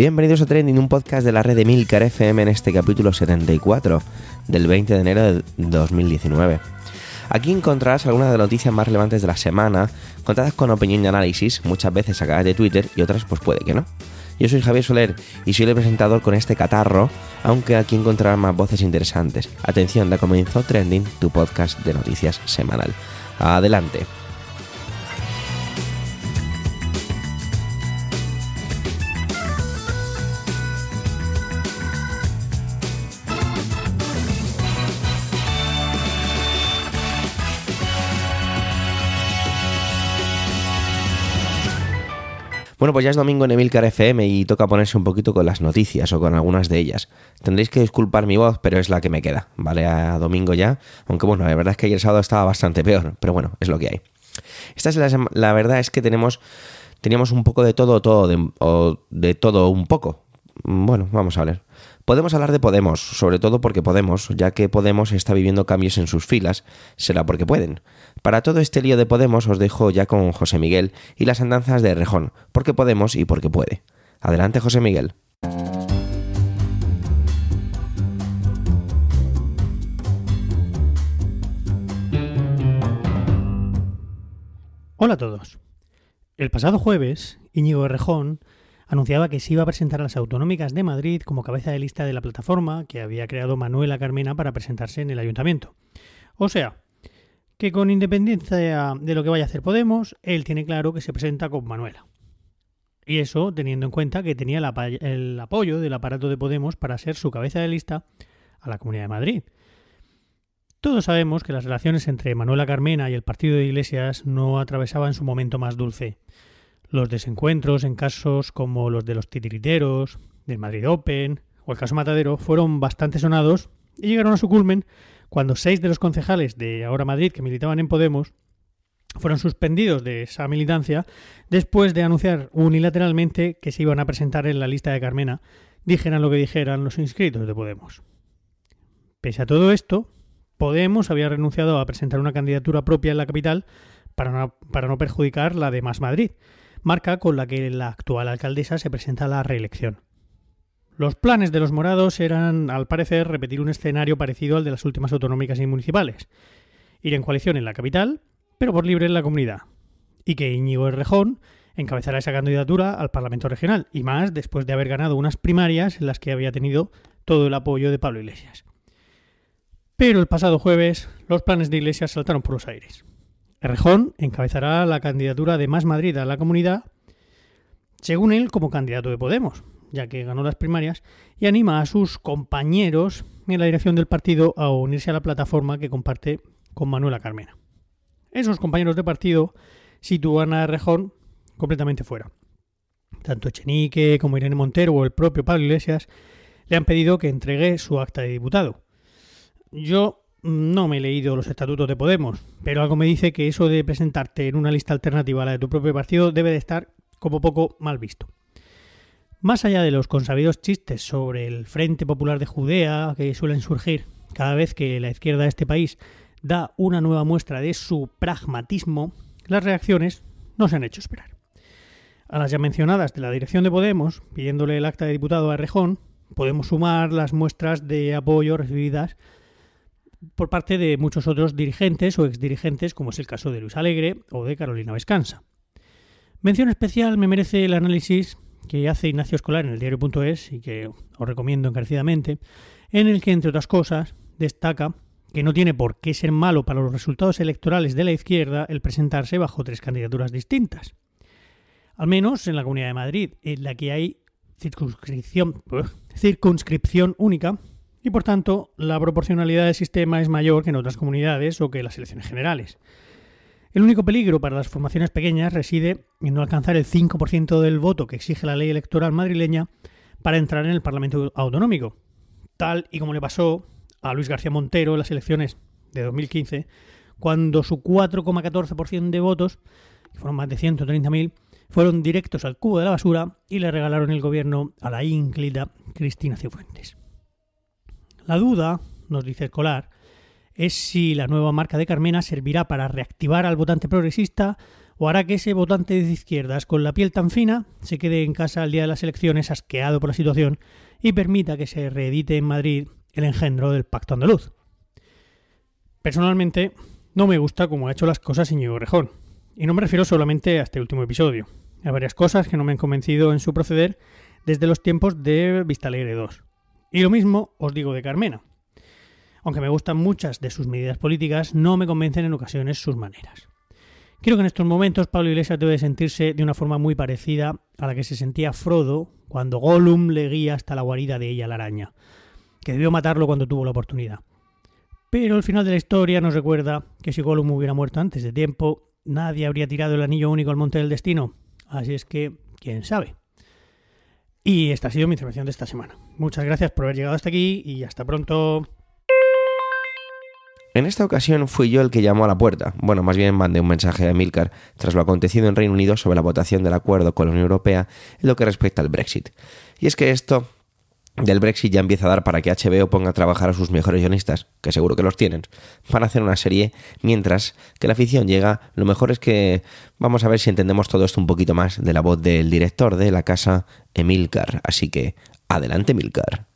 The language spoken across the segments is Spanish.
Bienvenidos a Trending, un podcast de la red de Milcar FM en este capítulo 74 del 20 de enero de 2019. Aquí encontrarás algunas de las noticias más relevantes de la semana, contadas con opinión y análisis, muchas veces sacadas de Twitter y otras pues puede que no. Yo soy Javier Soler y soy el presentador con este catarro, aunque aquí encontrarás más voces interesantes. Atención, ya comenzó Trending, tu podcast de noticias semanal. Adelante. Bueno, pues ya es domingo en Emilcar FM y toca ponerse un poquito con las noticias o con algunas de ellas. Tendréis que disculpar mi voz, pero es la que me queda, ¿vale? A domingo ya. Aunque bueno, la verdad es que ayer sábado estaba bastante peor, pero bueno, es lo que hay. Esta es la, la verdad es que tenemos teníamos un poco de todo, todo, o de todo un poco. Bueno, vamos a ver. Podemos hablar de Podemos, sobre todo porque Podemos, ya que Podemos está viviendo cambios en sus filas, será porque pueden. Para todo este lío de Podemos os dejo ya con José Miguel y las andanzas de Rejón, porque Podemos y porque puede. Adelante José Miguel. Hola a todos. El pasado jueves, Íñigo Rejón anunciaba que se iba a presentar a las autonómicas de Madrid como cabeza de lista de la plataforma que había creado Manuela Carmena para presentarse en el ayuntamiento. O sea, que con independencia de lo que vaya a hacer Podemos, él tiene claro que se presenta con Manuela. Y eso teniendo en cuenta que tenía el apoyo del aparato de Podemos para ser su cabeza de lista a la Comunidad de Madrid. Todos sabemos que las relaciones entre Manuela Carmena y el partido de Iglesias no atravesaban su momento más dulce. Los desencuentros en casos como los de los titiriteros, del Madrid Open o el caso Matadero fueron bastante sonados y llegaron a su culmen cuando seis de los concejales de Ahora Madrid que militaban en Podemos fueron suspendidos de esa militancia después de anunciar unilateralmente que se iban a presentar en la lista de Carmena, dijeran lo que dijeran los inscritos de Podemos. Pese a todo esto, Podemos había renunciado a presentar una candidatura propia en la capital para no, para no perjudicar la de Más Madrid, marca con la que la actual alcaldesa se presenta a la reelección. Los planes de los morados eran, al parecer, repetir un escenario parecido al de las últimas autonómicas y municipales. Ir en coalición en la capital, pero por libre en la comunidad. Y que Íñigo Errejón encabezara esa candidatura al Parlamento Regional, y más después de haber ganado unas primarias en las que había tenido todo el apoyo de Pablo Iglesias. Pero el pasado jueves los planes de Iglesias saltaron por los aires. Errejón encabezará la candidatura de Más Madrid a la comunidad, según él como candidato de Podemos, ya que ganó las primarias, y anima a sus compañeros en la dirección del partido a unirse a la plataforma que comparte con Manuela Carmena. Esos compañeros de partido sitúan a Errejón completamente fuera. Tanto Echenique como Irene Montero o el propio Pablo Iglesias le han pedido que entregue su acta de diputado. Yo no me he leído los estatutos de Podemos, pero algo me dice que eso de presentarte en una lista alternativa a la de tu propio partido debe de estar como poco mal visto. Más allá de los consabidos chistes sobre el Frente Popular de Judea que suelen surgir cada vez que la izquierda de este país da una nueva muestra de su pragmatismo, las reacciones no se han hecho esperar. A las ya mencionadas de la dirección de Podemos, pidiéndole el acta de diputado a Rejón, podemos sumar las muestras de apoyo recibidas por parte de muchos otros dirigentes o exdirigentes, como es el caso de Luis Alegre o de Carolina Vescansa. Mención especial me merece el análisis que hace Ignacio Escolar en el diario.es y que os recomiendo encarecidamente, en el que, entre otras cosas, destaca que no tiene por qué ser malo para los resultados electorales de la izquierda el presentarse bajo tres candidaturas distintas. Al menos en la Comunidad de Madrid, en la que hay circunscripción, circunscripción única, y por tanto la proporcionalidad del sistema es mayor que en otras comunidades o que en las elecciones generales. El único peligro para las formaciones pequeñas reside en no alcanzar el 5% del voto que exige la ley electoral madrileña para entrar en el Parlamento autonómico, tal y como le pasó a Luis García Montero en las elecciones de 2015, cuando su 4,14% de votos, que fueron más de 130.000, fueron directos al cubo de la basura y le regalaron el gobierno a la ínclita Cristina Cifuentes. La duda, nos dice Escolar, es si la nueva marca de Carmena servirá para reactivar al votante progresista o hará que ese votante de izquierdas con la piel tan fina se quede en casa al día de las elecciones asqueado por la situación y permita que se reedite en Madrid el engendro del Pacto Andaluz. Personalmente, no me gusta cómo ha hecho las cosas Íñigo Rejón, y no me refiero solamente a este último episodio. Hay varias cosas que no me han convencido en su proceder desde los tiempos de Vistalegre 2. Y lo mismo os digo de Carmena. Aunque me gustan muchas de sus medidas políticas, no me convencen en ocasiones sus maneras. Creo que en estos momentos Pablo Iglesias debe sentirse de una forma muy parecida a la que se sentía Frodo cuando Gollum le guía hasta la guarida de ella la araña, que debió matarlo cuando tuvo la oportunidad. Pero el final de la historia nos recuerda que si Gollum hubiera muerto antes de tiempo, nadie habría tirado el anillo único al monte del destino. Así es que, quién sabe. Y esta ha sido mi intervención de esta semana. Muchas gracias por haber llegado hasta aquí y hasta pronto. En esta ocasión fui yo el que llamó a la puerta. Bueno, más bien mandé un mensaje a Milcar tras lo acontecido en Reino Unido sobre la votación del acuerdo con la Unión Europea en lo que respecta al Brexit. Y es que esto del Brexit ya empieza a dar para que HBO ponga a trabajar a sus mejores guionistas, que seguro que los tienen, para hacer una serie, mientras que la afición llega, lo mejor es que vamos a ver si entendemos todo esto un poquito más de la voz del director de la casa, Emilcar. Así que, adelante Emilcar.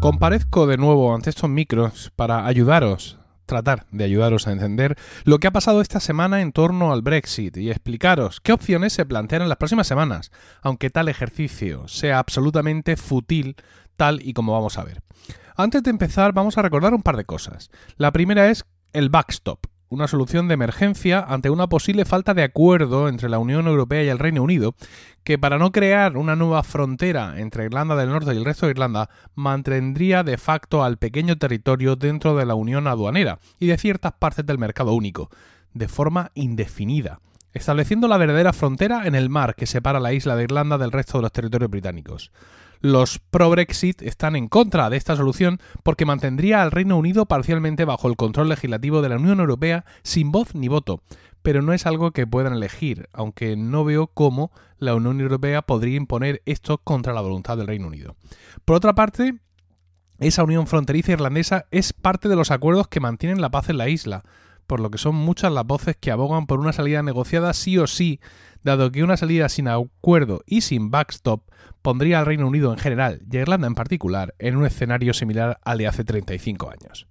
Comparezco de nuevo ante estos micros para ayudaros, tratar de ayudaros a entender lo que ha pasado esta semana en torno al Brexit y explicaros qué opciones se plantean en las próximas semanas, aunque tal ejercicio sea absolutamente fútil tal y como vamos a ver. Antes de empezar vamos a recordar un par de cosas. La primera es el backstop, una solución de emergencia ante una posible falta de acuerdo entre la Unión Europea y el Reino Unido, que para no crear una nueva frontera entre Irlanda del Norte y el resto de Irlanda, mantendría de facto al pequeño territorio dentro de la Unión aduanera y de ciertas partes del mercado único, de forma indefinida, estableciendo la verdadera frontera en el mar que separa la isla de Irlanda del resto de los territorios británicos. Los pro-Brexit están en contra de esta solución porque mantendría al Reino Unido parcialmente bajo el control legislativo de la Unión Europea sin voz ni voto, pero no es algo que puedan elegir, aunque no veo cómo la Unión Europea podría imponer esto contra la voluntad del Reino Unido. Por otra parte, esa unión fronteriza irlandesa es parte de los acuerdos que mantienen la paz en la isla, por lo que son muchas las voces que abogan por una salida negociada sí o sí, dado que una salida sin acuerdo y sin backstop pondría al Reino Unido en general y a Irlanda en particular en un escenario similar al de hace 35 años.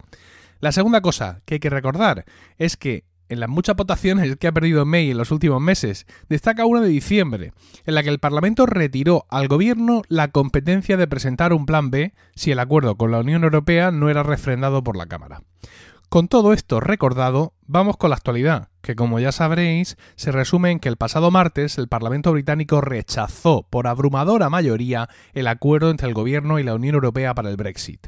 La segunda cosa que hay que recordar es que en las muchas votaciones que ha perdido May en los últimos meses, destaca una de diciembre, en la que el Parlamento retiró al Gobierno la competencia de presentar un plan B si el acuerdo con la Unión Europea no era refrendado por la Cámara. Con todo esto recordado, vamos con la actualidad, que como ya sabréis, se resume en que el pasado martes el Parlamento británico rechazó por abrumadora mayoría el acuerdo entre el Gobierno y la Unión Europea para el Brexit.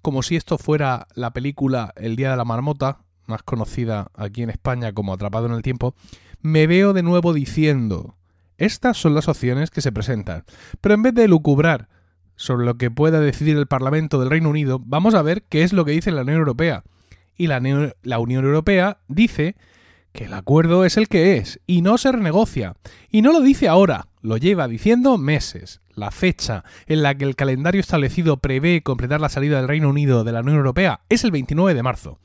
Como si esto fuera la película El Día de la Marmota, más conocida aquí en España como Atrapado en el Tiempo, me veo de nuevo diciendo, estas son las opciones que se presentan, pero en vez de lucubrar sobre lo que pueda decidir el Parlamento del Reino Unido, vamos a ver qué es lo que dice la Unión Europea y la, la Unión Europea dice que el acuerdo es el que es y no se renegocia. Y no lo dice ahora, lo lleva diciendo meses. La fecha en la que el calendario establecido prevé completar la salida del Reino Unido de la Unión Europea es el 29 de marzo.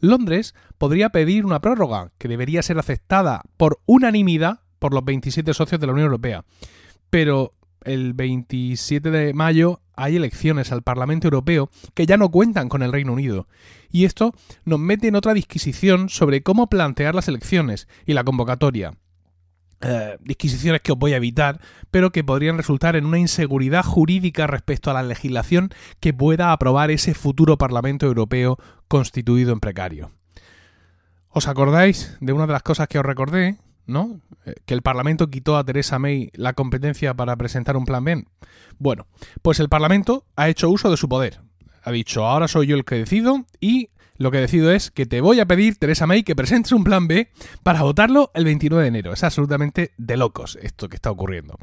Londres podría pedir una prórroga que debería ser aceptada por unanimidad por los 27 socios de la Unión Europea. Pero el 27 de mayo hay elecciones al Parlamento Europeo que ya no cuentan con el Reino Unido. Y esto nos mete en otra disquisición sobre cómo plantear las elecciones y la convocatoria. Eh, disquisiciones que os voy a evitar, pero que podrían resultar en una inseguridad jurídica respecto a la legislación que pueda aprobar ese futuro Parlamento Europeo constituido en precario. ¿Os acordáis de una de las cosas que os recordé? ¿No? Eh, que el Parlamento quitó a Theresa May la competencia para presentar un plan B. Bueno, pues el Parlamento ha hecho uso de su poder. Ha dicho, ahora soy yo el que decido y lo que decido es que te voy a pedir, Teresa May, que presentes un plan B para votarlo el 29 de enero. Es absolutamente de locos esto que está ocurriendo.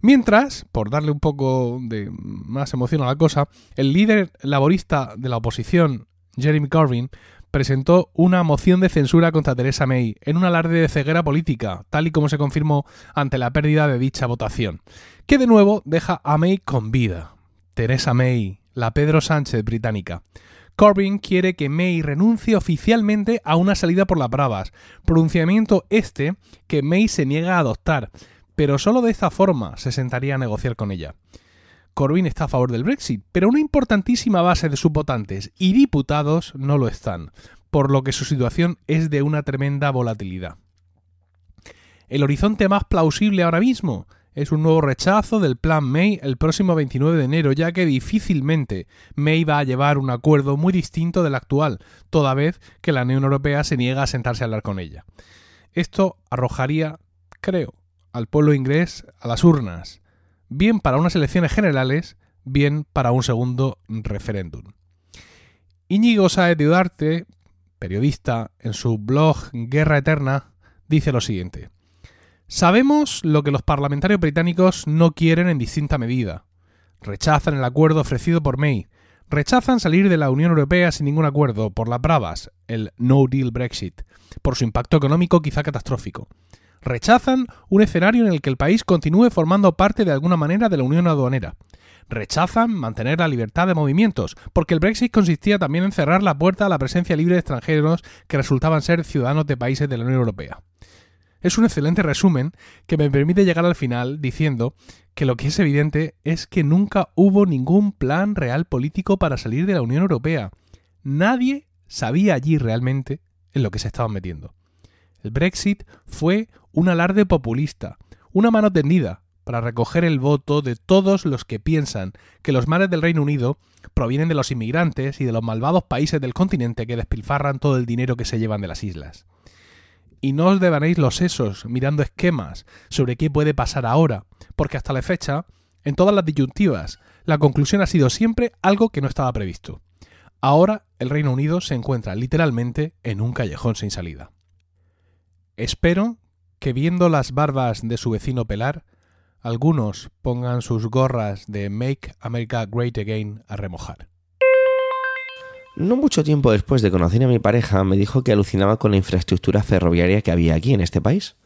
Mientras, por darle un poco de más emoción a la cosa, el líder laborista de la oposición, Jeremy Corbyn, presentó una moción de censura contra Theresa May en un alarde de ceguera política, tal y como se confirmó ante la pérdida de dicha votación, que de nuevo deja a May con vida. Teresa May, la Pedro Sánchez británica. Corbyn quiere que May renuncie oficialmente a una salida por las bravas, pronunciamiento este que May se niega a adoptar, pero solo de esta forma se sentaría a negociar con ella. Corbyn está a favor del Brexit, pero una importantísima base de sus votantes y diputados no lo están, por lo que su situación es de una tremenda volatilidad. El horizonte más plausible ahora mismo es un nuevo rechazo del plan May el próximo 29 de enero, ya que difícilmente May va a llevar un acuerdo muy distinto del actual, toda vez que la Unión Europea se niega a sentarse a hablar con ella. Esto arrojaría, creo, al pueblo inglés a las urnas, bien para unas elecciones generales, bien para un segundo referéndum. Íñigo Saez de Udarte, periodista, en su blog Guerra Eterna, dice lo siguiente. Sabemos lo que los parlamentarios británicos no quieren en distinta medida. Rechazan el acuerdo ofrecido por May. Rechazan salir de la Unión Europea sin ningún acuerdo, por las bravas, el No Deal Brexit, por su impacto económico quizá catastrófico. Rechazan un escenario en el que el país continúe formando parte de alguna manera de la Unión Aduanera. Rechazan mantener la libertad de movimientos, porque el Brexit consistía también en cerrar la puerta a la presencia libre de extranjeros que resultaban ser ciudadanos de países de la Unión Europea. Es un excelente resumen que me permite llegar al final diciendo que lo que es evidente es que nunca hubo ningún plan real político para salir de la Unión Europea. Nadie sabía allí realmente en lo que se estaban metiendo. El Brexit fue un alarde populista, una mano tendida para recoger el voto de todos los que piensan que los males del Reino Unido provienen de los inmigrantes y de los malvados países del continente que despilfarran todo el dinero que se llevan de las islas y no os devanéis los sesos mirando esquemas sobre qué puede pasar ahora, porque hasta la fecha, en todas las disyuntivas, la conclusión ha sido siempre algo que no estaba previsto. Ahora el Reino Unido se encuentra literalmente en un callejón sin salida. Espero que viendo las barbas de su vecino pelar, algunos pongan sus gorras de Make America Great Again a remojar. No mucho tiempo después de conocer a mi pareja, me dijo que alucinaba con la infraestructura ferroviaria que había aquí en este país.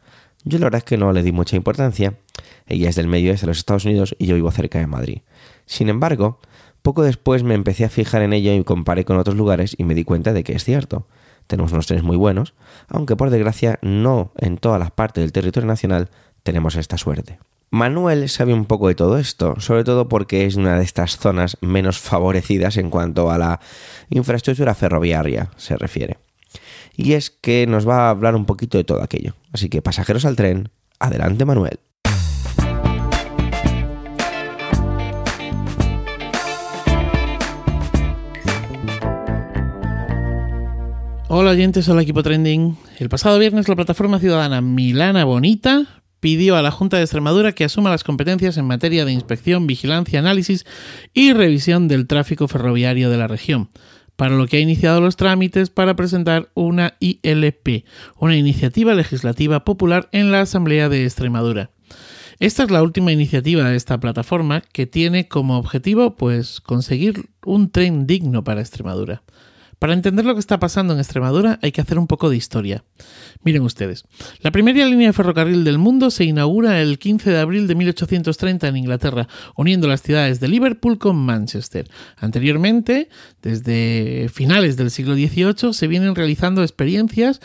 Yo la verdad es que no le di mucha importancia. Ella es del medio de los Estados Unidos y yo vivo cerca de Madrid. Sin embargo, poco después me empecé a fijar en ello y comparé con otros lugares y me di cuenta de que es cierto. Tenemos unos trenes muy buenos, aunque por desgracia no en todas las partes del territorio nacional tenemos esta suerte. Manuel sabe un poco de todo esto, sobre todo porque es una de estas zonas menos favorecidas en cuanto a la infraestructura ferroviaria se refiere. Y es que nos va a hablar un poquito de todo aquello. Así que pasajeros al tren, adelante Manuel. Hola oyentes, hola equipo trending. El pasado viernes la plataforma ciudadana Milana Bonita pidió a la Junta de Extremadura que asuma las competencias en materia de inspección, vigilancia, análisis y revisión del tráfico ferroviario de la región, para lo que ha iniciado los trámites para presentar una ILP, una iniciativa legislativa popular en la Asamblea de Extremadura. Esta es la última iniciativa de esta plataforma que tiene como objetivo pues conseguir un tren digno para Extremadura. Para entender lo que está pasando en Extremadura hay que hacer un poco de historia. Miren ustedes, la primera línea de ferrocarril del mundo se inaugura el 15 de abril de 1830 en Inglaterra, uniendo las ciudades de Liverpool con Manchester. Anteriormente, desde finales del siglo XVIII, se vienen realizando experiencias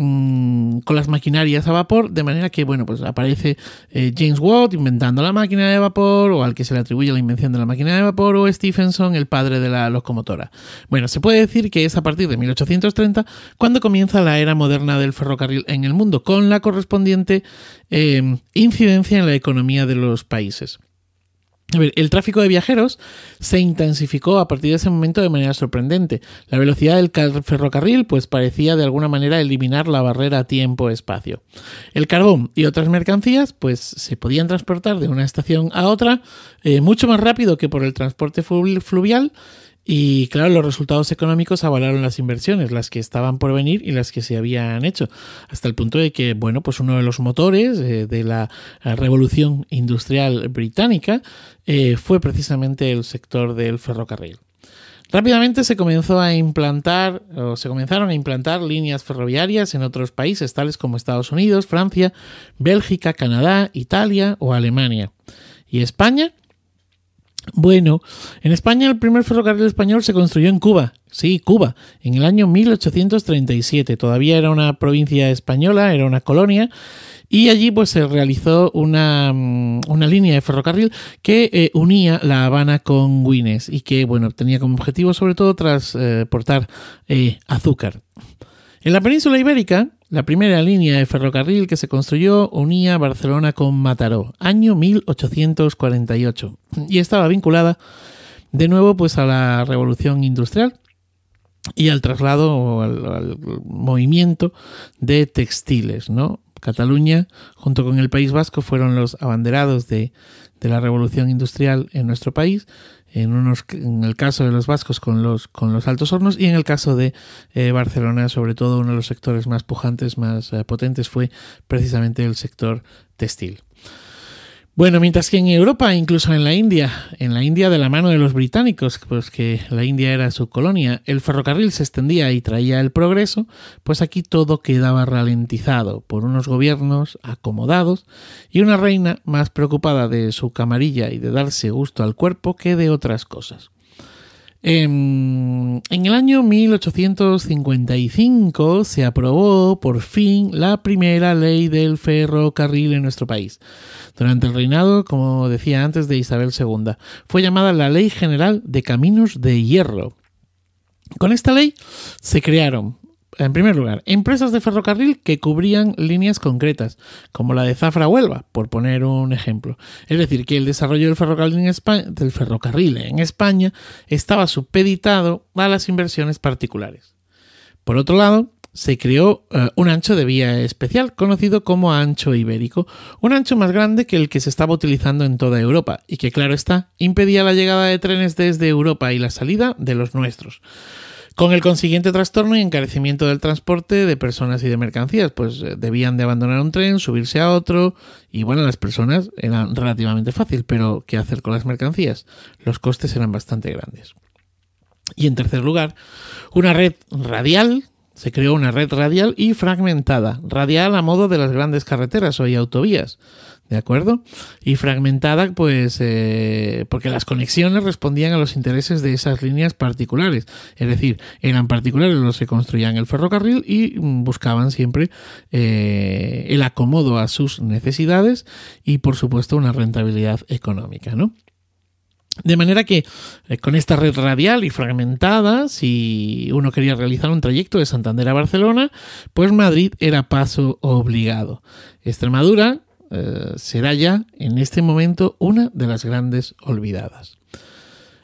Mm, con las maquinarias a vapor, de manera que, bueno, pues aparece eh, James Watt inventando la máquina de vapor, o al que se le atribuye la invención de la máquina de vapor, o Stephenson, el padre de la locomotora. Bueno, se puede decir que es a partir de 1830 cuando comienza la era moderna del ferrocarril en el mundo, con la correspondiente eh, incidencia en la economía de los países el tráfico de viajeros se intensificó a partir de ese momento de manera sorprendente. La velocidad del ferrocarril pues parecía de alguna manera eliminar la barrera tiempo-espacio. El carbón y otras mercancías pues se podían transportar de una estación a otra eh, mucho más rápido que por el transporte fluvial y claro, los resultados económicos avalaron las inversiones, las que estaban por venir y las que se habían hecho, hasta el punto de que, bueno, pues uno de los motores eh, de la revolución industrial británica eh, fue precisamente el sector del ferrocarril. Rápidamente se comenzó a implantar o se comenzaron a implantar líneas ferroviarias en otros países tales como Estados Unidos, Francia, Bélgica, Canadá, Italia o Alemania. Y España Bueno, en España el primer ferrocarril español se construyó en Cuba, sí, Cuba, en el año 1837. Todavía era una provincia española, era una colonia, y allí pues se realizó una, mm, una línea de ferrocarril que eh, unía La Habana con Güines y que bueno tenía como objetivo sobre todo transportar eh, azúcar. En la península ibérica, la primera línea de ferrocarril que se construyó unía Barcelona con Mataró, año 1848, y estaba vinculada de nuevo pues a la revolución industrial y al traslado o al, movimiento de textiles, ¿no? Cataluña, junto con el País Vasco, fueron los abanderados de, de la revolución industrial en nuestro país. En, unos, en el caso de los vascos con los, con los altos hornos y en el caso de eh, Barcelona, sobre todo uno de los sectores más pujantes, más eh, potentes fue precisamente el sector textil. Bueno, mientras que en Europa, incluso en la India, en la India de la mano de los británicos, pues que la India era su colonia, el ferrocarril se extendía y traía el progreso, pues aquí todo quedaba ralentizado por unos gobiernos acomodados y una reina más preocupada de su camarilla y de darse gusto al cuerpo que de otras cosas. En, en, el año 1855 se aprobó por fin la primera ley del ferrocarril en nuestro país. Durante el reinado, como decía antes, de Isabel II, fue llamada la Ley General de Caminos de Hierro. Con esta ley se crearon en primer lugar, empresas de ferrocarril que cubrían líneas concretas, como la de Zafra Huelva, por poner un ejemplo. Es decir, que el desarrollo del ferrocarril en España, estaba supeditado a las inversiones particulares. Por otro lado, se creó uh, un ancho de vía especial conocido como ancho ibérico, un ancho más grande que el que se estaba utilizando en toda Europa y que, claro está, impedía la llegada de trenes desde Europa y la salida de los nuestros con el consiguiente trastorno y encarecimiento del transporte de personas y de mercancías, pues eh, debían de abandonar un tren, subirse a otro, y bueno, las personas eran relativamente fácil, pero ¿qué hacer con las mercancías? Los costes eran bastante grandes. Y en tercer lugar, una red radial, se creó una red radial y fragmentada, radial a modo de las grandes carreteras o autovías, ¿de acuerdo? Y fragmentada, pues, eh, porque las conexiones respondían a los intereses de esas líneas particulares. Es decir, eran particulares los que construían el ferrocarril y buscaban siempre eh, el acomodo a sus necesidades y, por supuesto, una rentabilidad económica, ¿no? De manera que eh, con esta red radial y fragmentada, si uno quería realizar un trayecto de Santander a Barcelona, pues Madrid era paso obligado. Extremadura eh, será ya en este momento una de las grandes olvidadas.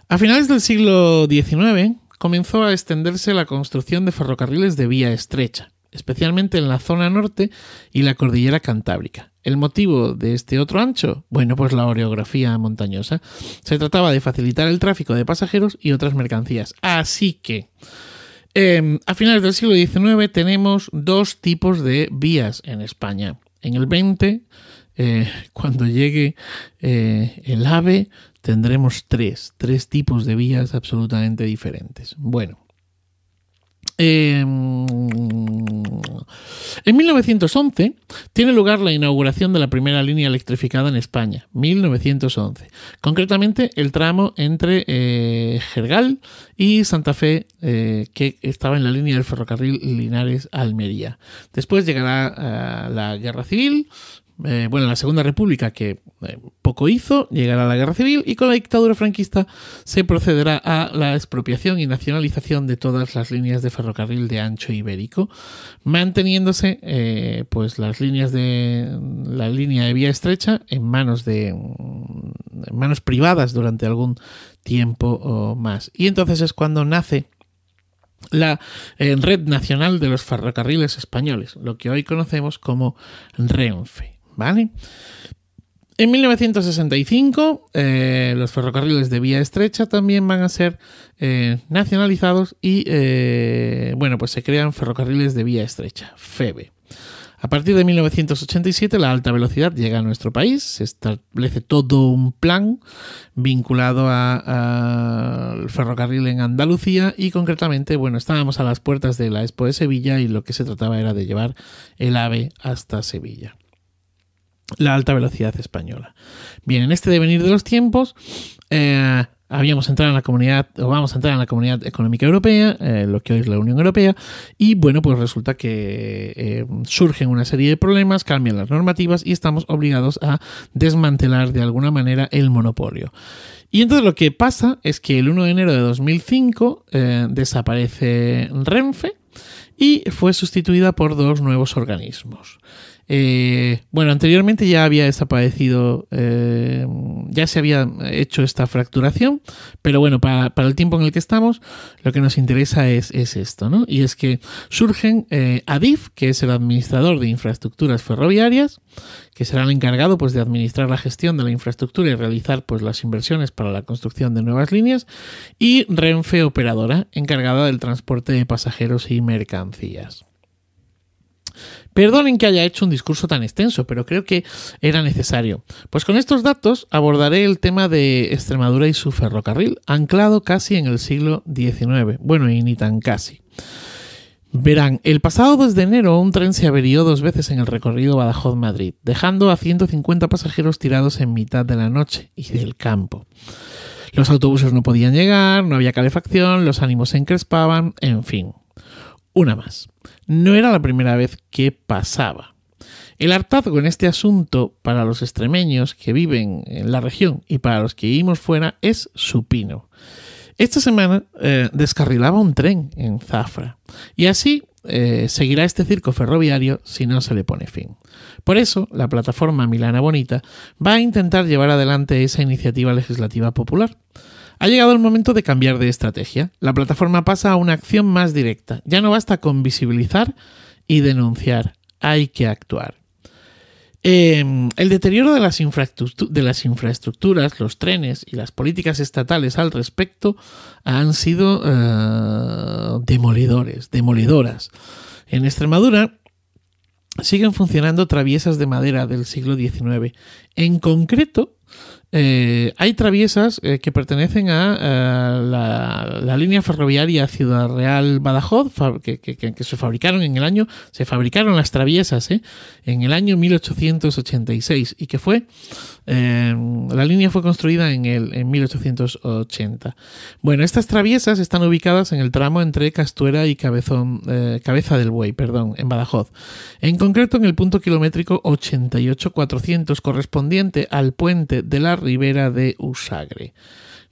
A finales del siglo XIX comenzó a extenderse la construcción de ferrocarriles de vía estrecha, especialmente en la zona norte y la cordillera cantábrica. ¿El motivo de este otro ancho? Bueno, pues la orografía montañosa. Se trataba de facilitar el tráfico de pasajeros y otras mercancías. Así que, eh, a finales del siglo XIX tenemos dos tipos de vías en España. En el 20, eh, cuando llegue eh, el AVE, tendremos tres, tres tipos de vías absolutamente diferentes. Bueno. Eh, en 1911 tiene lugar la inauguración de la primera línea electrificada en España, 1911. Concretamente el tramo entre eh, Jergal y Santa Fe, eh, que estaba en la línea del ferrocarril Linares-Almería. Después llegará uh, la Guerra Civil, eh, bueno, la Segunda República, que eh, poco hizo, llegará la Guerra Civil y con la dictadura franquista se procederá a la expropiación y nacionalización de todas las líneas de ferrocarril de ancho ibérico, manteniéndose eh, pues las líneas de la línea de vía estrecha en manos de en manos privadas durante algún tiempo o más. Y entonces es cuando nace la Red Nacional de los Ferrocarriles Españoles, lo que hoy conocemos como Renfe. ¿Vale? En 1965 eh, los ferrocarriles de vía estrecha también van a ser eh, nacionalizados y eh, bueno pues se crean ferrocarriles de vía estrecha, FEBE. A partir de 1987 la alta velocidad llega a nuestro país, se establece todo un plan vinculado al ferrocarril en Andalucía y concretamente, bueno, estábamos a las puertas de la Expo de Sevilla y lo que se trataba era de llevar el AVE hasta Sevilla. La alta velocidad española. Bien, en este devenir de los tiempos, eh, habíamos entrado en la comunidad, o vamos a entrar en la comunidad económica europea, eh, lo que hoy es la Unión Europea, y bueno, pues resulta que eh, surgen una serie de problemas, cambian las normativas y estamos obligados a desmantelar de alguna manera el monopolio. Y entonces lo que pasa es que el 1 de enero de 2005 eh, desaparece Renfe y fue sustituida por dos nuevos organismos. Eh, bueno, anteriormente ya había desaparecido, eh, ya se había hecho esta fracturación, pero bueno, para, el tiempo en el que estamos, lo que nos interesa es, esto, ¿no? Y es que surgen eh, ADIF, que es el administrador de infraestructuras ferroviarias, que será el encargado pues, de administrar la gestión de la infraestructura y realizar pues, las inversiones para la construcción de nuevas líneas, y Renfe Operadora, encargada del transporte de pasajeros y mercancías. Perdonen que haya hecho un discurso tan extenso, pero creo que era necesario. Pues con estos datos abordaré el tema de Extremadura y su ferrocarril, anclado casi en el siglo XIX. Bueno, y ni tan casi. Verán, el pasado 2 de enero un tren se averió dos veces en el recorrido Badajoz-Madrid, dejando a 150 pasajeros tirados en mitad de la noche y del campo. Los autobuses no podían llegar, no había calefacción, los ánimos se encrespaban, en fin. Una más. No era la primera vez que pasaba. El hartazgo en este asunto para los extremeños que viven en la región y para los que vivimos fuera es supino. Esta semana eh, descarrilaba un tren en Zafra y así eh, seguirá este circo ferroviario si no se le pone fin. Por eso, la plataforma Milana Bonita va a intentar llevar adelante esa iniciativa legislativa popular. Ha llegado el momento de cambiar de estrategia. La plataforma pasa a una acción más directa. Ya no basta con visibilizar y denunciar. Hay que actuar. Em, el deterioro de las, infraestructuras, los trenes y las políticas estatales al respecto han sido uh, demoledores, demolidoras. En Extremadura siguen funcionando traviesas de madera del siglo XIX. En concreto, eh, hay traviesas eh, que pertenecen a, eh, la, línea ferroviaria Ciudad Real Badajoz, que, se fabricaron en el año, se fabricaron las traviesas en el año 1886 y que fue, la línea fue construida en, el, en 1880. Bueno, estas traviesas están ubicadas en el tramo entre Castuera y Cabezón, Cabeza del Buey, perdón, en Badajoz. En concreto en el punto kilométrico 88400 correspondiente al puente de la Ribera de Usagre.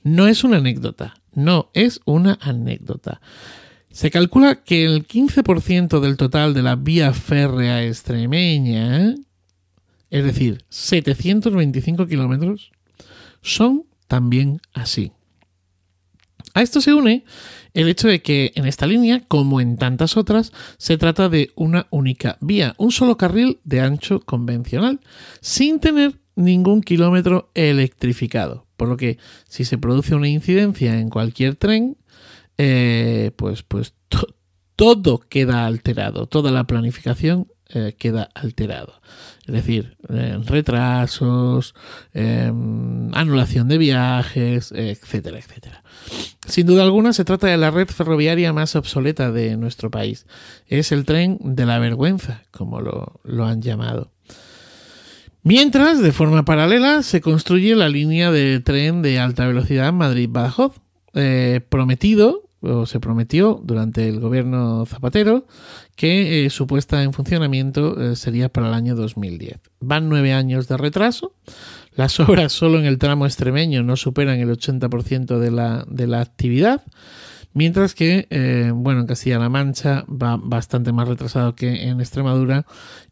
No es una anécdota, no es una anécdota. Se calcula que el 15% del total de la vía férrea extremeña, es decir, 725 kilómetros, son también así. A esto se une el hecho de que en esta línea, como en tantas otras, se trata de una única vía, un solo carril de ancho convencional, sin tener ningún kilómetro electrificado. Por lo que si se produce una incidencia en cualquier tren, eh, pues, pues todo queda alterado, toda la planificación eh, queda alterado. Es decir, eh, retrasos, em, anulación de viajes, etcétera, etcétera. Sin duda alguna se trata de la red ferroviaria más obsoleta de nuestro país. Es el tren de la vergüenza, como lo han llamado. Mientras, de forma paralela, se construye la línea de tren de alta velocidad Madrid-Badajoz, eh, prometido o se prometió durante el gobierno Zapatero que eh, su puesta en funcionamiento eh, sería para el año 2010. Van nueve años de retraso. Las obras solo en el tramo extremeño no superan el 80% de la, de la actividad. Mientras que, eh, bueno, en Castilla-La Mancha va bastante más retrasado que en Extremadura.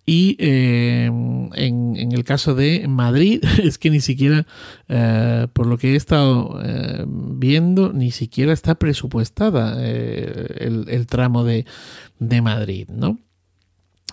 Y eh, en, el caso de Madrid, es que ni siquiera, eh, por lo que he estado viendo, ni siquiera está presupuestada el, el, tramo de, de Madrid, ¿no?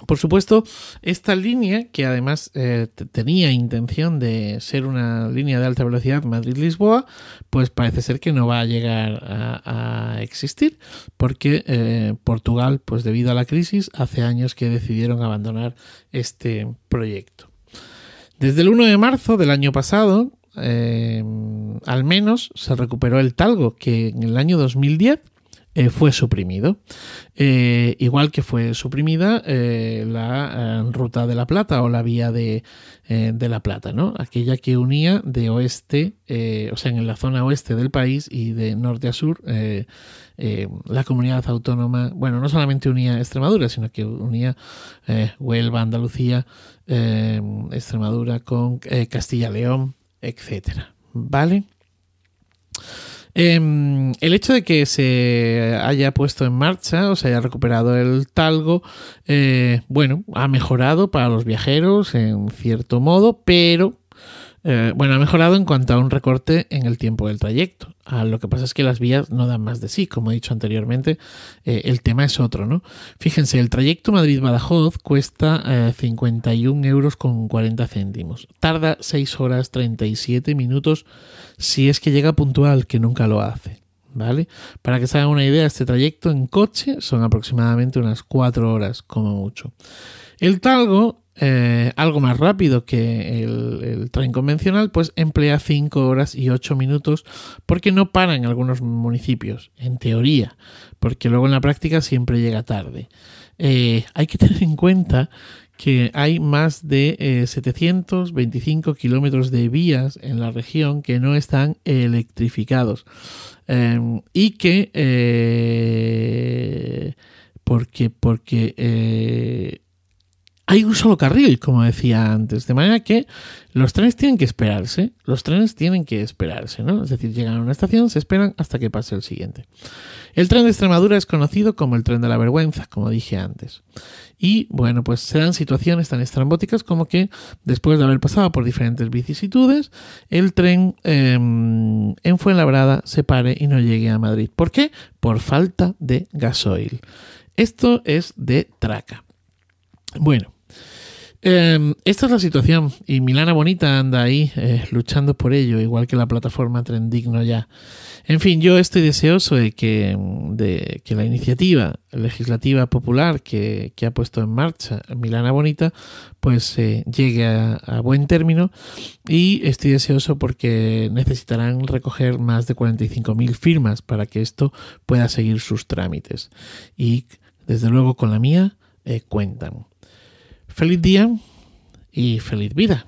Por supuesto, esta línea, que además eh, tenía intención de ser una línea de alta velocidad Madrid-Lisboa, pues parece ser que no va a llegar a, existir, porque eh, Portugal, pues debido a la crisis, hace años que decidieron abandonar este proyecto. Desde el 1 de marzo del año pasado, eh, al menos se recuperó el talgo que en el año 2010 eh, fue suprimido. Eh, igual que fue suprimida eh, la ruta de la Plata o la vía de, de, la Plata, ¿no? Aquella que unía de oeste, o sea, en la zona oeste del país y de norte a sur, la comunidad autónoma, bueno, no solamente unía Extremadura, sino que unía Huelva, Andalucía, Extremadura con Castilla-León, etcétera. ¿Vale? Em, el hecho de que se haya puesto en marcha o se haya recuperado el talgo, eh, bueno, ha mejorado para los viajeros en cierto modo, pero eh, bueno, ha mejorado en cuanto a un recorte en el tiempo del trayecto. Ah, lo que pasa es que las vías no dan más de sí, como he dicho anteriormente, eh, el tema es otro, ¿no? Fíjense, el trayecto Madrid-Badajoz cuesta 51 eh, euros con 40 céntimos. Tarda 6 horas 37 minutos si es que llega puntual, que nunca lo hace. ¿Vale? Para que se hagan una idea, este trayecto en coche son aproximadamente unas 4 horas, como mucho. El talgo eh, algo más rápido que el, tren convencional, pues emplea 5 horas y 8 minutos porque no para en algunos municipios, en teoría, porque luego en la práctica siempre llega tarde. Eh, hay que tener en cuenta que hay más de 725 eh, kilómetros de vías en la región que no están electrificados em, y que porque porque hay un solo carril, como decía antes, de manera que los trenes tienen que esperarse, los trenes tienen que esperarse, ¿no? Es decir, llegan a una estación, se esperan hasta que pase el siguiente. El tren de Extremadura es conocido como el tren de la vergüenza, como dije antes. Y bueno, pues se dan situaciones tan estrambóticas como que después de haber pasado por diferentes vicisitudes, el tren em, en Fuenlabrada se pare y no llegue a Madrid. ¿Por qué? Por falta de gasoil. Esto es de traca. Bueno, Em, esta es la situación y Milana Bonita anda ahí eh, luchando por ello, igual que la plataforma Trendigno ya. En fin, yo estoy deseoso de que, la iniciativa legislativa popular que, ha puesto en marcha Milana Bonita pues eh, llegue a, buen término y estoy deseoso porque necesitarán recoger más de 45.000 firmas para que esto pueda seguir sus trámites. Y desde luego con la mía eh, cuentan. Feliz día y feliz vida.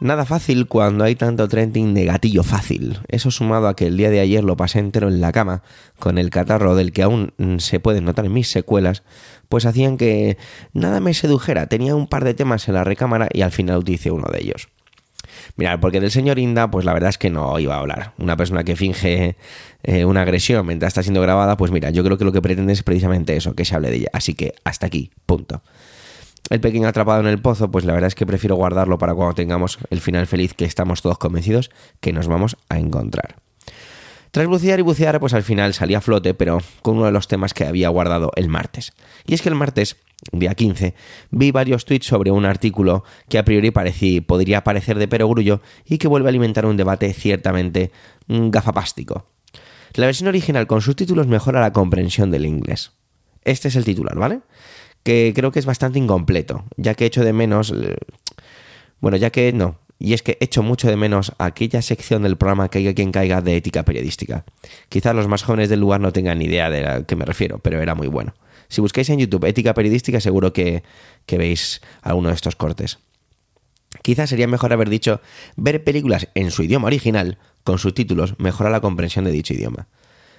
Nada fácil cuando hay tanto trending de gatillo fácil. Eso sumado a que el día de ayer lo pasé entero en la cama, con el catarro del que aún se pueden notar mis secuelas, pues hacían que nada me sedujera. Tenía un par de temas en la recámara y al final utilicé uno de ellos. Mirad, porque del señor Inda, pues la verdad es que no iba a hablar. Una persona que finge eh, una agresión mientras está siendo grabada, pues mira, yo creo que lo que pretende es precisamente eso, que se hable de ella. Así que hasta aquí, punto el pequeño atrapado en el pozo, pues la verdad es que prefiero guardarlo para cuando tengamos el final feliz que estamos todos convencidos que nos vamos a encontrar. Tras bucear y bucear, pues al final salí a flote, pero con uno de los temas que había guardado el martes. Y es que el martes, día 15, vi varios tweets sobre un artículo que a priori parecí, podría parecer de perogrullo y que vuelve a alimentar un debate ciertamente gafapástico. La versión original con sus títulos mejora la comprensión del inglés. Este es el titular, ¿vale? Que creo que es bastante incompleto, ya que echo de menos... Eh, bueno, ya que no, y es que echo mucho de menos aquella sección del programa Caiga quien caiga de ética periodística. Quizás los más jóvenes del lugar no tengan ni idea de a qué me refiero, pero era muy bueno. Si buscáis en YouTube ética periodística seguro que, que veis alguno de estos cortes. Quizás sería mejor haber dicho ver películas en su idioma original con subtítulos mejora la comprensión de dicho idioma.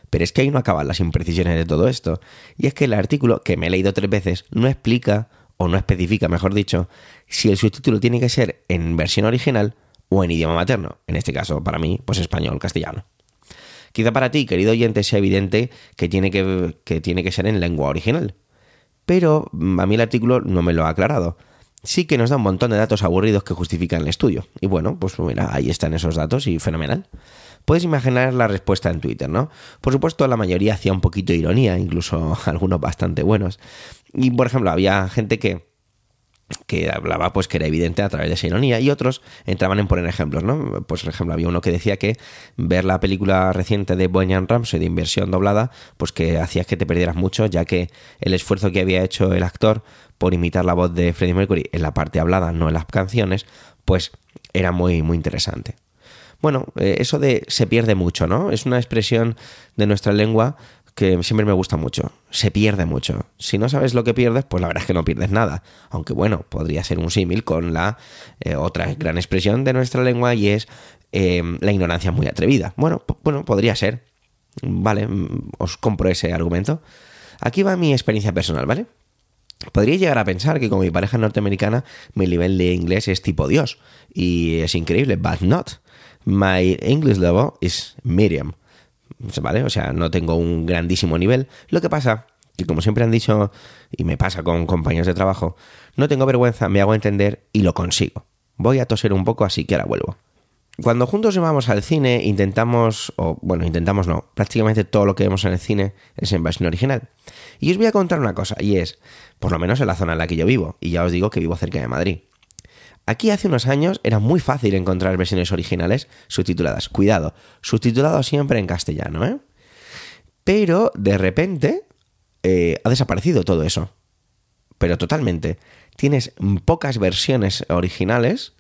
Pero es que ahí no acaban las imprecisiones de todo esto. Y es que el artículo, que me he leído tres veces, no explica, o no especifica, mejor dicho, si el subtítulo tiene que ser en versión original o en idioma materno. En este caso, para mí, pues español, castellano. Quizá para ti, querido oyente, sea evidente que tiene que, que tiene que ser en lengua original. Pero mm, a mí el artículo no me lo ha aclarado. Sí que nos da un montón de datos aburridos que justifican el estudio. Y bueno, pues mira, ahí están esos datos y fenomenal. Puedes imaginar la respuesta en Twitter, ¿no? Por supuesto, la mayoría hacía un poquito de ironía, incluso algunos bastante buenos. Y, por ejemplo, había gente que que hablaba pues que era evidente a través de esa ironía y otros entraban en poner ejemplos, ¿no? Pues por ejemplo había uno que decía que ver la película reciente de Boyan Ramsey de inversión doblada pues que hacía que te perdieras mucho ya que el esfuerzo que había hecho el actor por imitar la voz de Freddie Mercury en la parte hablada, no en las canciones, pues era muy muy interesante. Bueno, eh, eso de se pierde mucho, ¿no? Es una expresión de nuestra lengua que siempre me gusta mucho. Se pierde mucho. Si no sabes lo que pierdes, pues la verdad es que no pierdes nada. Aunque bueno, podría ser un símil con la eh, otra gran expresión de nuestra lengua y es eh, la ignorancia muy atrevida. Bueno, bueno, podría ser. Vale, mm, os compro ese argumento. Aquí va mi experiencia personal, ¿vale? Podría llegar a pensar que con mi pareja norteamericana mi nivel de inglés es tipo Dios. Y es increíble, but not. My English level is medium. ¿Vale? O sea, no tengo un grandísimo nivel. Lo que pasa, que como siempre han dicho, y me pasa con compañeros de trabajo, no tengo vergüenza, me hago entender y lo consigo. Voy a toser un poco, así que ahora vuelvo. Cuando juntos vamos al cine, intentamos, o bueno, intentamos no, prácticamente todo lo que vemos en el cine es en versión original. Y os voy a contar una cosa, y es, por lo menos en la zona en la que yo vivo, y ya os digo que vivo cerca de Madrid. Aquí hace unos años era muy fácil encontrar versiones originales subtituladas. Cuidado, subtitulado siempre en castellano, ¿eh? Pero de repente eh, ha desaparecido todo eso. Pero totalmente. Tienes pocas versiones originales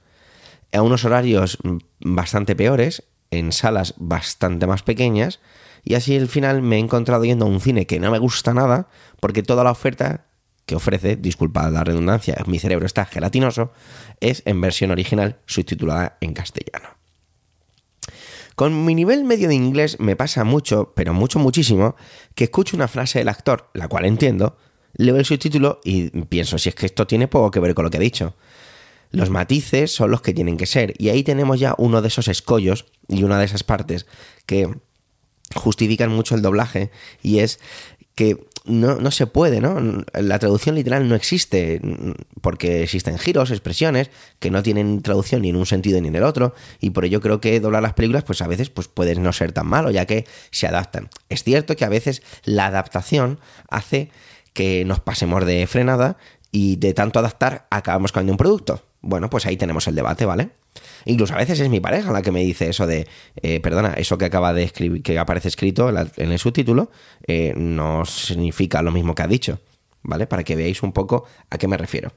a unos horarios bastante peores, en salas bastante más pequeñas, y así al final me he encontrado yendo a un cine que no me gusta nada, porque toda la oferta que ofrece, disculpad la redundancia, mi cerebro está gelatinoso, es en versión original subtitulada en castellano. Con mi nivel medio de inglés me pasa mucho, pero mucho, muchísimo, que escucho una frase del actor, la cual entiendo, leo el subtítulo y pienso si es que esto tiene poco que ver con lo que ha dicho. Los matices son los que tienen que ser. Y ahí tenemos ya uno de esos escollos y una de esas partes que justifican mucho el doblaje y es que no, se puede, ¿no? La traducción literal no existe porque existen giros, expresiones que no tienen traducción ni en un sentido ni en el otro y por ello creo que doblar las películas pues a veces pues puede no ser tan malo ya que se adaptan. Es cierto que a veces la adaptación hace que nos pasemos de frenada y de tanto adaptar acabamos cambiando un producto. Bueno, pues ahí tenemos el debate, ¿vale? Incluso a veces es mi pareja la que me dice eso de, eh, perdona, eso que acaba de escribir, que aparece escrito en, el subtítulo, eh, no significa lo mismo que ha dicho, ¿vale? Para que veáis un poco a qué me refiero.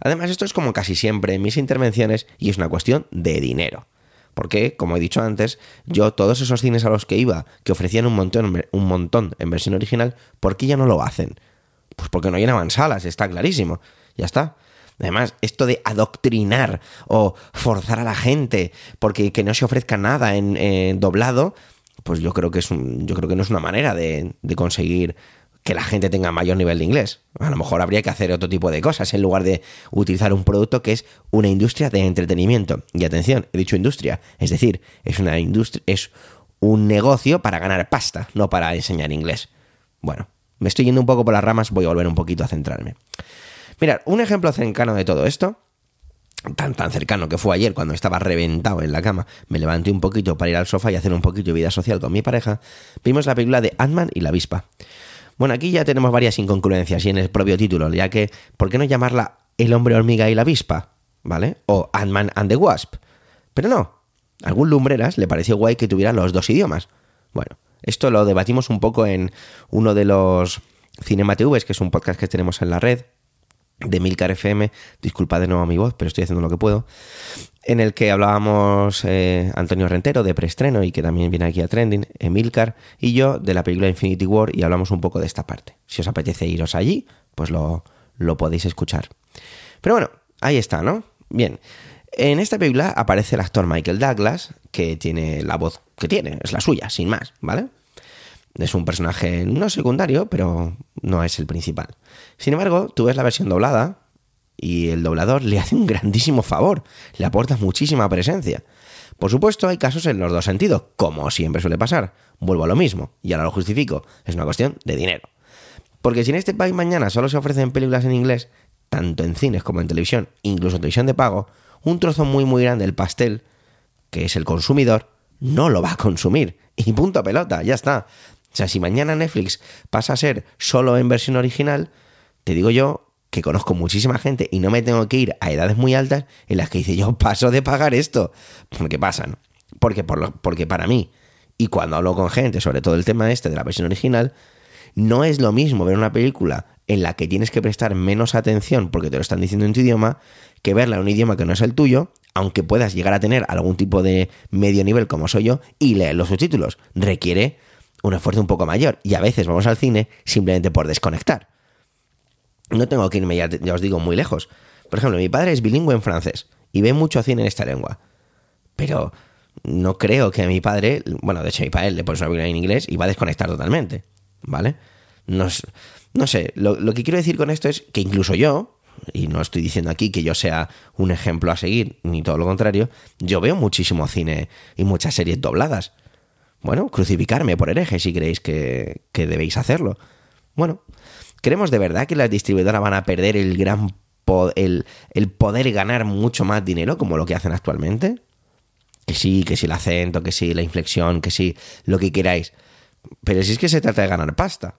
Además, esto es como casi siempre en mis intervenciones y es una cuestión de dinero. Porque, como he dicho antes, yo todos esos cines a los que iba, que ofrecían un montón, un montón en versión original, ¿por qué ya no lo hacen? Pues porque no llenaban salas, está clarísimo. Ya está. Además, esto de adoctrinar o forzar a la gente porque que no se ofrezca nada en, doblado, pues yo creo que es un, yo creo que no es una manera de, de, conseguir que la gente tenga mayor nivel de inglés. A lo mejor habría que hacer otro tipo de cosas en lugar de utilizar un producto que es una industria de entretenimiento. Y atención, he dicho industria, es decir, es una industria, es un negocio para ganar pasta, no para enseñar inglés. Bueno, me estoy yendo un poco por las ramas, voy a volver un poquito a centrarme. Mirad, un ejemplo cercano de todo esto, tan tan cercano que fue ayer cuando estaba reventado en la cama, me levanté un poquito para ir al sofá y hacer un poquito de vida social con mi pareja, vimos la película de Ant-Man y la avispa. Bueno, aquí ya tenemos varias incongruencias y en el propio título, ya que, ¿por qué no llamarla El hombre hormiga y la avispa? ¿Vale? O Ant-Man and the Wasp. Pero no, a algún lumbreras le pareció guay que tuviera los dos idiomas. Bueno, esto lo debatimos un poco en uno de los CinemaTVs, que es un podcast que tenemos en la red, de Milcar FM, disculpad de nuevo mi voz, pero estoy haciendo lo que puedo, en el que hablábamos eh, Antonio Rentero de preestreno y que también viene aquí a Trending, Emilcar y yo de la película Infinity War y hablamos un poco de esta parte. Si os apetece iros allí, pues lo, lo podéis escuchar. Pero bueno, ahí está, ¿no? Bien. En esta película aparece el actor Michael Douglas, que tiene la voz que tiene, es la suya, sin más, ¿vale? Es un personaje no secundario, pero no es el principal. Sin embargo, tú ves la versión doblada y el doblador le hace un grandísimo favor, le aporta muchísima presencia. Por supuesto, hay casos en los dos sentidos, como siempre suele pasar. Vuelvo a lo mismo, y ahora lo justifico, es una cuestión de dinero. Porque si en este país mañana solo se ofrecen películas en inglés, tanto en cines como en televisión, incluso en televisión de pago, un trozo muy muy grande del pastel, que es el consumidor, no lo va a consumir. Y punto pelota, ya está. O sea, si mañana Netflix pasa a ser solo en versión original, te digo yo que conozco muchísima gente y no me tengo que ir a edades muy altas en las que dice yo paso de pagar esto. Porque pasan. Porque, por lo, porque para mí, y cuando hablo con gente sobre todo el tema este de la versión original, no es lo mismo ver una película en la que tienes que prestar menos atención porque te lo están diciendo en tu idioma que verla en un idioma que no es el tuyo, aunque puedas llegar a tener algún tipo de medio nivel como soy yo y leer los subtítulos. Requiere un esfuerzo un poco mayor y a veces vamos al cine simplemente por desconectar. No tengo que irme, ya, ya os digo, muy lejos. Por ejemplo, mi padre es bilingüe en francés y ve mucho cine en esta lengua. Pero no creo que a mi padre, bueno, de hecho mi padre le pones una película en inglés y va a desconectar totalmente, ¿vale? No, no sé, lo, lo, que quiero decir con esto es que incluso yo, y no estoy diciendo aquí que yo sea un ejemplo a seguir, ni todo lo contrario, yo veo muchísimo cine y muchas series dobladas. Bueno, crucificarme por hereje si creéis que, que debéis hacerlo. Bueno, ¿creemos de verdad que las distribuidoras van a perder el gran po el, el poder ganar mucho más dinero como lo que hacen actualmente? Que sí, que sí el acento, que sí la inflexión, que sí lo que queráis. Pero si es que se trata de ganar pasta.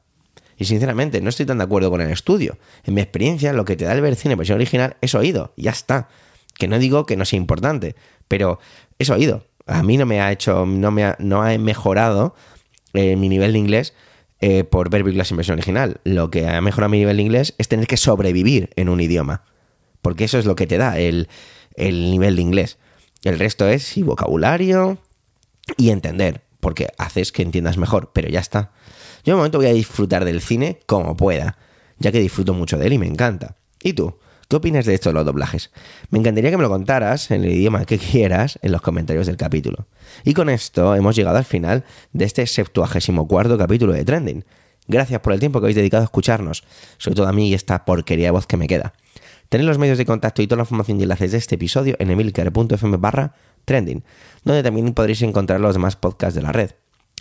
Y sinceramente, no estoy tan de acuerdo con el estudio. En mi experiencia, lo que te da el ver cine versión original es oído. Ya está. Que no digo que no sea importante, pero es oído. A mí no me ha hecho, no me ha, no ha mejorado eh, mi nivel de inglés eh, por ver películas en versión original. Lo que ha mejorado mi nivel de inglés es tener que sobrevivir en un idioma. Porque eso es lo que te da el, el nivel de inglés. El resto es sí, vocabulario y entender, porque haces que entiendas mejor, pero ya está. Yo de momento voy a disfrutar del cine como pueda, ya que disfruto mucho de él y me encanta. ¿Y tú? ¿Qué opinas de esto de los doblajes? Me encantaría que me lo contaras en el idioma que quieras en los comentarios del capítulo. Y con esto hemos llegado al final de este 74 capítulo de Trending. Gracias por el tiempo que habéis dedicado a escucharnos, sobre todo a mí y esta porquería de voz que me queda. Tenéis los medios de contacto y toda la información y enlaces de este episodio en emilcar.fm barra trending, donde también podréis encontrar los demás podcasts de la red.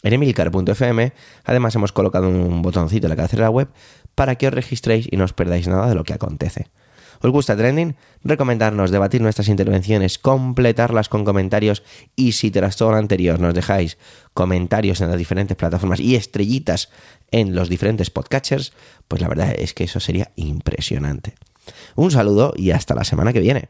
En emilcar.fm además hemos colocado un botoncito en la cabecera de la web para que os registréis y no os perdáis nada de lo que acontece. ¿Os gusta Trending? Recomendarnos, debatir nuestras intervenciones, completarlas con comentarios y si tras todo lo anterior nos dejáis comentarios en las diferentes plataformas y estrellitas en los diferentes podcatchers, pues la verdad es que eso sería impresionante. Un saludo y hasta la semana que viene.